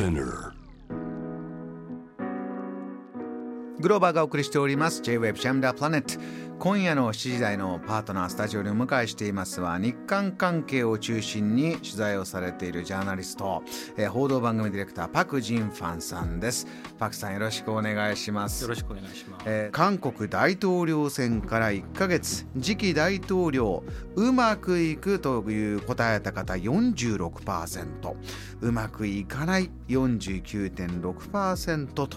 Spinner. グローバーがお送りしております。J-Web シャムダープラネット。今夜の7時台のパートナースタジオにお迎えしていますは日韓関係を中心に取材をされているジャーナリスト、えー報道番組ディレクターパク・ジンファンさんです。パクさんよろしくお願いします。よろしくお願いします。えー韓国大統領選から1ヶ月次期大統領うまくいくという答えた方46%うまくいかない49.6%と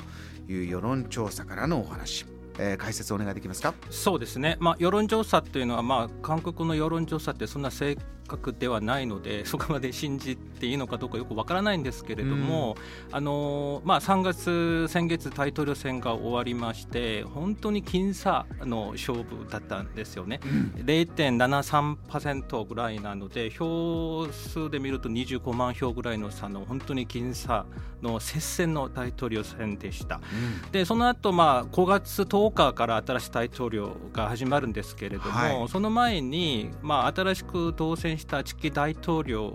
いう世論調査からのお話、えー解説お願いできますか？そうですね、まあ、世論調査というのは、まあ、韓国の世論調査ってそんな正確ではないのでそこまで信じていいのかどうかよくわからないんですけれども、あのまあ、3月、先月大統領選が終わりまして本当に僅差の勝負だったんですよね、0.73%ぐらいなので票数で見ると25万票ぐらいの差の本当に僅差の接戦の大統領選でした。でその後、まあ5月10日から新しい大統領が始まるんですけれども、はい。その前に、まあ、新しく当選した次期大統領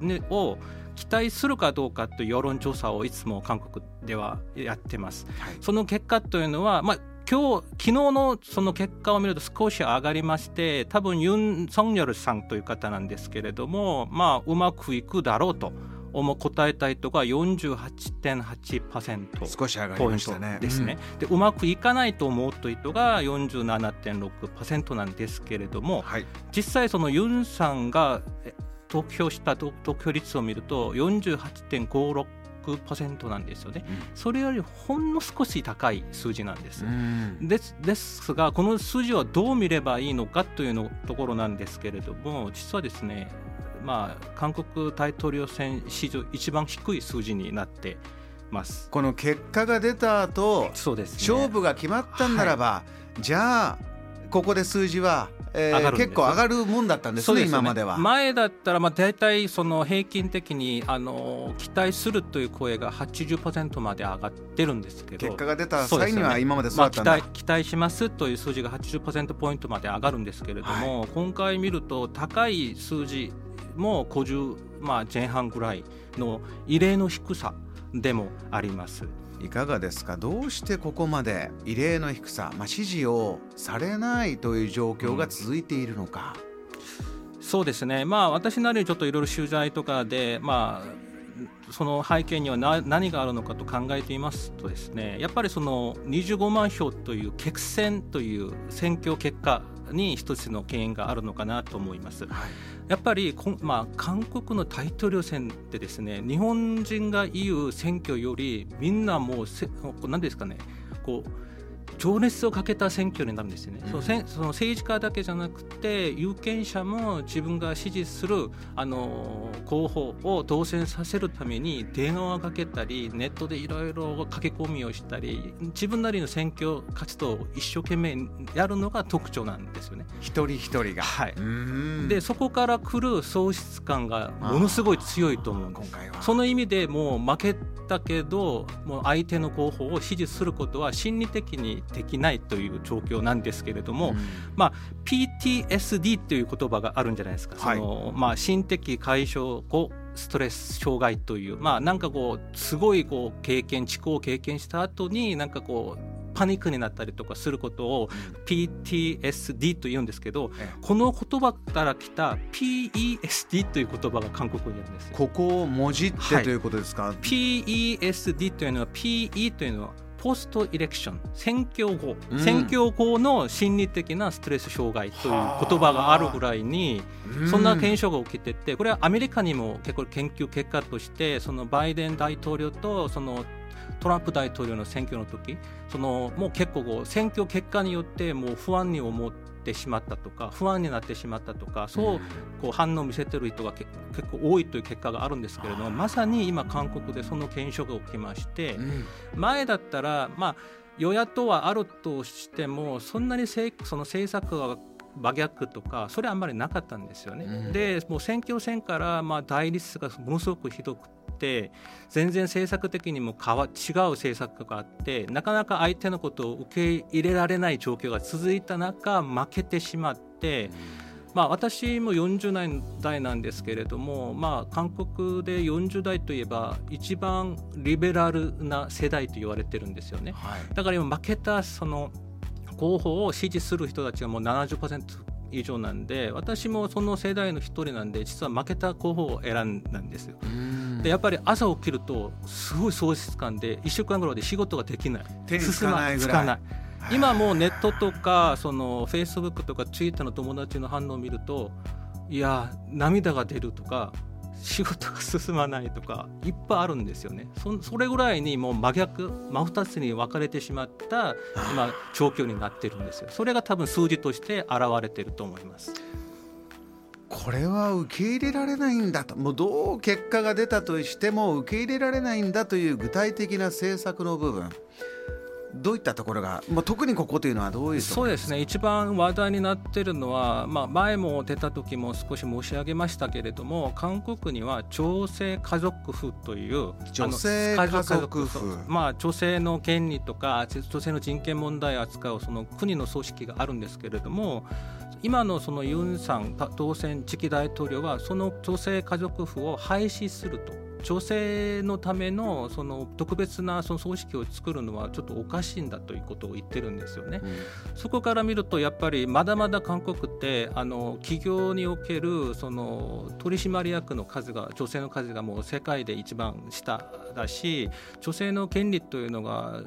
にを期待するかどうかという世論調査をいつも韓国ではやってます。はいその結果というのは、まあ今日昨日のその結果を見ると少し上がりまして多分ユン・ソンニョルさんという方なんですけれども、まあ、うまくいくだろうと思う答えた人が48.8%。少し上がりましたね。ですね、でうまくいかないと思う人が47.6%なんですけれどうんもはい。実際そのユンさんがえ投票した投投票率を見ると48.56%なんですよね、うん。それよりほんの少し高い数字なんです。うん。ですですがこの数字はどう見ればいいのかというのところなんですけれども実はですねまあ韓国大統領選史上一番低い数字になってます。この結果が出た後そうです、ね、勝負が決まったんならば、じゃあここで数字は、えー結構上がるもんだったんですねそうですよ今までは。前だったらまあ大体その平均的にあの期待するという声が80%まで上がってるんですけど結果が出た際には今までそうだったんだ、待期待しますという数字が80%ポイントまで上がるんですけれども、今回見ると高い数字も50、まあ、前半ぐらいの異例の低さでもあります。いかがですか？どうしてここまで異例の低さ、まあ、支持をされないという状況が続いているのか、そうですね、まあ、私なりにちょっといろいろ取材とかで、まあ、その背景にはな何があるのかと考えていますとですねやっぱりその25万票という決戦という選挙結果に一つの原因があるのかなと思います。やっぱりまあ、韓国の大統領選ってですね日本人が言う選挙よりみんなもうせ何ですかねこう情熱をかけた選挙になるんですよね、うん。そのせんその政治家だけじゃなくて有権者も自分が支持するあの候補を当選させるために電話をかけたりネットでいろいろ駆け込みをしたり自分なりの選挙活動を一生懸命やるのが特徴なんですよね。一人一人が。はい。でそこから来る喪失感がものすごい強いと思うんです。今回は。その意味でもう負けたけどもう相手の候補を支持することは心理的にできないという状況なんですけれども、うん。まあ、PTSD という言葉があるんじゃないですか、はい。そのまあ、心的解消後ストレス障害という、まあ、なんかこうすごいこう経験知行を経験した後になんかこうパニックになったりとかすることを PTSD と言うんですけどええ。この言葉から来た PESD という言葉が韓国にあるんですよ。ここをもじってはいということですか、PESD というのは PE というのはポストイレクション選挙後、うん。選挙後の心理的なストレス障害という言葉があるぐらいにそんな検証が起きててこれはアメリカにも結構研究結果としてそのバイデン大統領とそのトランプ大統領の選挙の時そのもう結構こう選挙結果によってもう不安に思ってしまったとか不安になってしまったとかそうこう反応を見せてる人がけ結構多いという結果があるんですけれどもまさに今韓国でその検証が起きましてうん。前だったらまあ与野党はあるとしてもそんなにせいその政策が真逆とかそれはあんまりなかったんですよね。うん。でもう選挙戦からまあ対立がものすごくひどくて全然政策的にも変わ違う政策があってなかなか相手のことを受け入れられない状況が続いた中負けてしまってまあ、私も40年代なんですけれども、まあ、韓国で40代といえば一番リベラルな世代と言われてるんですよね、はい、だから今負けたその候補を支持する人たちがもう70%以上なんで私もその世代の一人なんで実は負けた候補を選んだんですよ。でやっぱり朝起きるとすごい喪失感で1週間ぐらいで仕事ができない。手につかないぐらい。今もうネットとかそのフェイスブックとかツイッターの友達の反応を見るといや涙が出るとか仕事が進まないとかいっぱいあるんですよね。そそれぐらいにもう真逆真二つに分かれてしまった今状況になってるんですよ。それが多分数字として現れてると思いますこれは受け入れられないんだと。もうどう結果が出たとしても受け入れられないんだという具体的な政策の部分。どういったところが、まあ、特にここというのはどういうそうですね。一番話題になっているのは、まあ、前も出た時も少し申し上げましたけれども韓国には女性家族婦という女性家族婦。まあ、女性の権利とか女性の人権問題を扱うその国の組織があるんですけれども今のそのユンさん当選次期大統領はその女性家族婦を廃止すると。女性のためのその特別なその組織を作るのはちょっとおかしいんだということを言ってるんですよね。うん、そこから見るとやっぱりまだまだ韓国ってあの企業におけるその取締役の数が女性の数がもう世界で一番下だし女性の権利というのが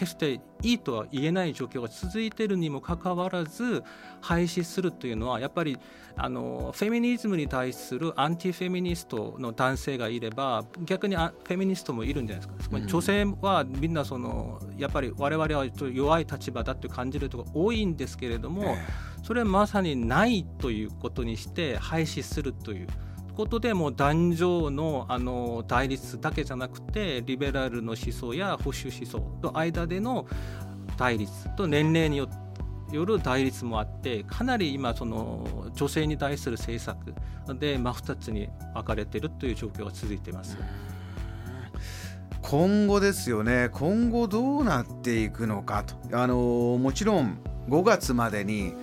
決していいとは言えない状況が続いているにもかかわらず廃止するというのはやっぱりあのフェミニズムに対するアンティフェミニストの男性がいれば逆にフェミニストもいるんじゃないですか、うん、女性はみんなそのやっぱり我々は弱い立場だと感じるところ多いんですけれども、それはまさにないということにして廃止するという。ことでも男女のあの対立だけじゃなくてリベラルの思想や保守思想と間での対立と年齢によよる対立もあってかなり今その女性に対する政策で真2つに分かれているという状況が続いています。今後ですよね今後どうなっていくのかとあのもちろん5月までに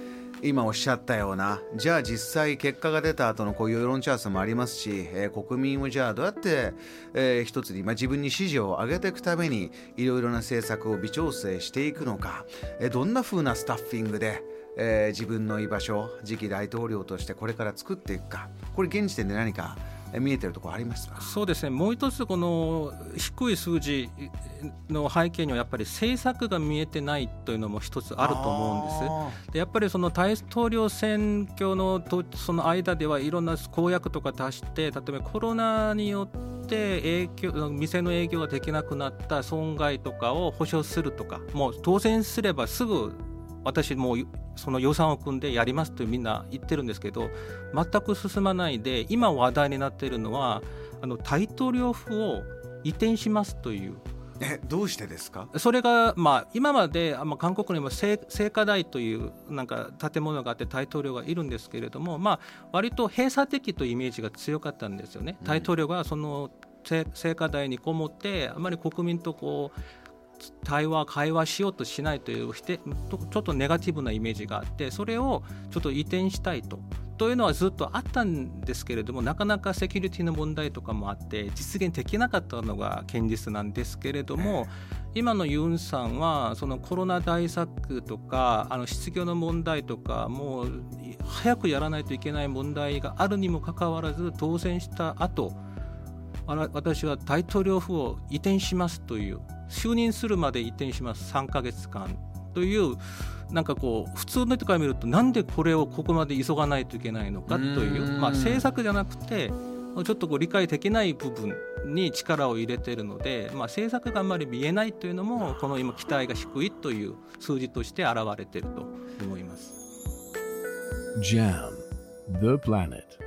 今おっしゃったような。じゃあ実際結果が出た後のこういう世論調査もありますし、えー、国民をじゃあどうやって、えー、一つに、まあ、自分に支持を上げていくためにいろいろな政策を微調整していくのか、えー、どんな風なスタッフィングで、えー、自分の居場所次期大統領としてこれから作っていくか。これ現時点で何か見えてるところありますか？そうですね。もう一つこの低い数字の背景にはやっぱり政策が見えてないというのも一つあると思うんです。でやっぱりその大統領選挙のとその間ではいろんな公約とか出して例えばコロナによって影響店の営業ができなくなった損害とかを保証するとかもう当選すればすぐ私もうその予算を組んでやりますとみんな言ってるんですけど全く進まないで今話題になっているのはあの大統領府を移転しますという。えどうしてですか？それが、まあ、今まで、まあ、韓国にも聖火台というなんか建物があって大統領がいるんですけれども、まあ、割と閉鎖的というイメージが強かったんですよね。大統領がその聖火台にこもってあまり国民とこう対話会話しようとしないというちょっとネガティブなイメージがあってそれをちょっと移転したいと。というのはずっとあったんですけれどもなかなかセキュリティの問題とかもあって実現できなかったのが現実なんですけれども今のユンさんはそのコロナ対策とかあの失業の問題とかもう早くやらないといけない問題があるにもかかわらず当選した後私は大統領府を移転しますという就任するまで移転します。3か月間というなんかこう普通の人から見るとなんでこれをここまで急がないといけないのかというまあ、政策じゃなくてちょっとこう理解できない部分に力を入れているので、まあ、政策があんまり見えないというのもこの今期待が低いという数字として現れていると思います。JAM The Planet